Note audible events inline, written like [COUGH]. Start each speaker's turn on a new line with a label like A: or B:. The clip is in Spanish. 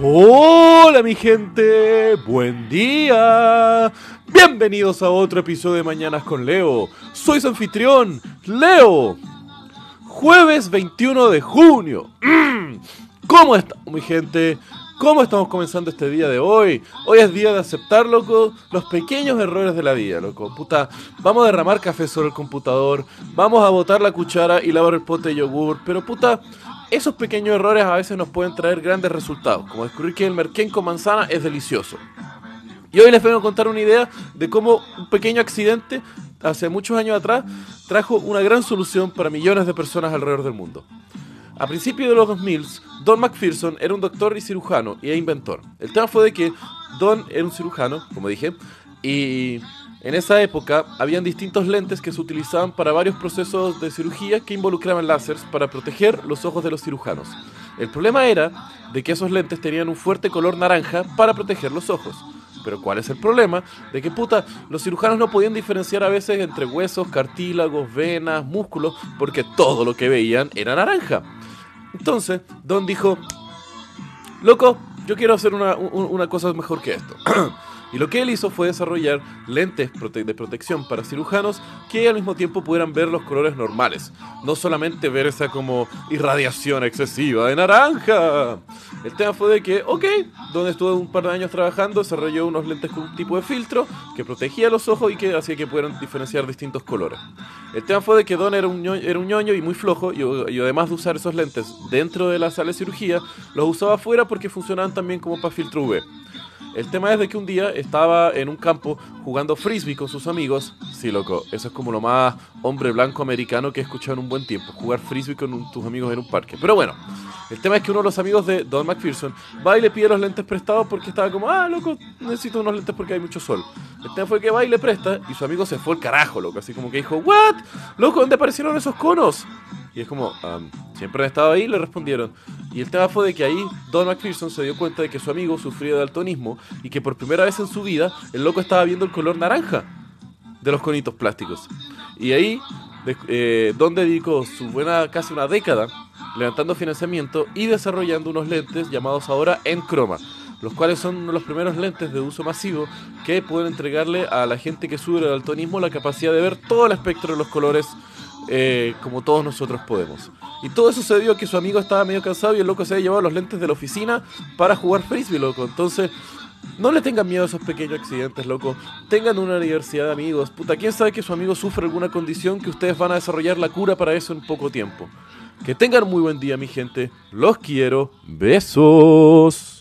A: Hola mi gente, buen día. Bienvenidos a otro episodio de Mañanas con Leo. Soy su anfitrión, Leo. Jueves 21 de junio. Mm. ¿Cómo estamos mi gente? ¿Cómo estamos comenzando este día de hoy? Hoy es día de aceptar, loco, los pequeños errores de la vida, loco. Puta, vamos a derramar café sobre el computador, vamos a botar la cuchara y lavar el pote de yogur, pero puta, esos pequeños errores a veces nos pueden traer grandes resultados, como descubrir que el merquén con manzana es delicioso. Y hoy les vengo a contar una idea de cómo un pequeño accidente hace muchos años atrás trajo una gran solución para millones de personas alrededor del mundo. A principios de los 2000, Don McPherson era un doctor y cirujano y inventor. El tema fue de que Don era un cirujano, como dije, y en esa época habían distintos lentes que se utilizaban para varios procesos de cirugía que involucraban láseres para proteger los ojos de los cirujanos. El problema era de que esos lentes tenían un fuerte color naranja para proteger los ojos. Pero ¿cuál es el problema? De que puta, los cirujanos no podían diferenciar a veces entre huesos, cartílagos, venas, músculos, porque todo lo que veían era naranja. Entonces, Don dijo, loco, yo quiero hacer una, una cosa mejor que esto. [CLEARS THROAT] Y lo que él hizo fue desarrollar lentes de protección para cirujanos que al mismo tiempo pudieran ver los colores normales, no solamente ver esa como irradiación excesiva de naranja. El tema fue de que, ok, donde estuve un par de años trabajando, desarrolló unos lentes con un tipo de filtro que protegía los ojos y que hacía que pudieran diferenciar distintos colores. El tema fue de que Don era un ñoño, era un ñoño y muy flojo, y, y, además de usar esos lentes dentro de la sala de cirugía, los usaba afuera porque funcionaban también como para filtro UV. El tema es de que un día estaba en un campo jugando frisbee con sus amigos. Sí, loco, eso es como lo más hombre blanco americano que he escuchado en un buen tiempo. Jugar frisbee con tus amigos en un parque. Pero bueno, el tema es que uno de los amigos de Don McPherson va y le pide los lentes prestados porque estaba como, ah, loco, necesito unos lentes porque hay mucho sol. El tema fue que va y le presta y su amigo se fue al carajo, loco. Así como que dijo, ¿what? Loco, ¿dónde aparecieron esos conos? Y es como, siempre han estado ahí, le respondieron. Y el tema fue de que ahí Don McPherson se dio cuenta de que su amigo sufría de daltonismo y que por primera vez en su vida el loco estaba viendo el color naranja de los conitos plásticos. Y ahí eh, Don dedicó su buena casi una década levantando financiamiento y desarrollando unos lentes llamados ahora Enchroma, los cuales son uno de los primeros lentes de uso masivo que pueden entregarle a la gente que sufre de daltonismo la capacidad de ver todo el espectro de los colores eh, como todos nosotros podemos. Y todo eso se dio a que su amigo estaba medio cansado y el loco se había llevado los lentes de la oficina para jugar frisbee, loco. Entonces, no le tengan miedo a esos pequeños accidentes, loco. Tengan una universidad de amigos. Puta, quién sabe que su amigo sufre alguna condición que ustedes van a desarrollar la cura para eso en poco tiempo. Que tengan muy buen día, mi gente. Los quiero. Besos.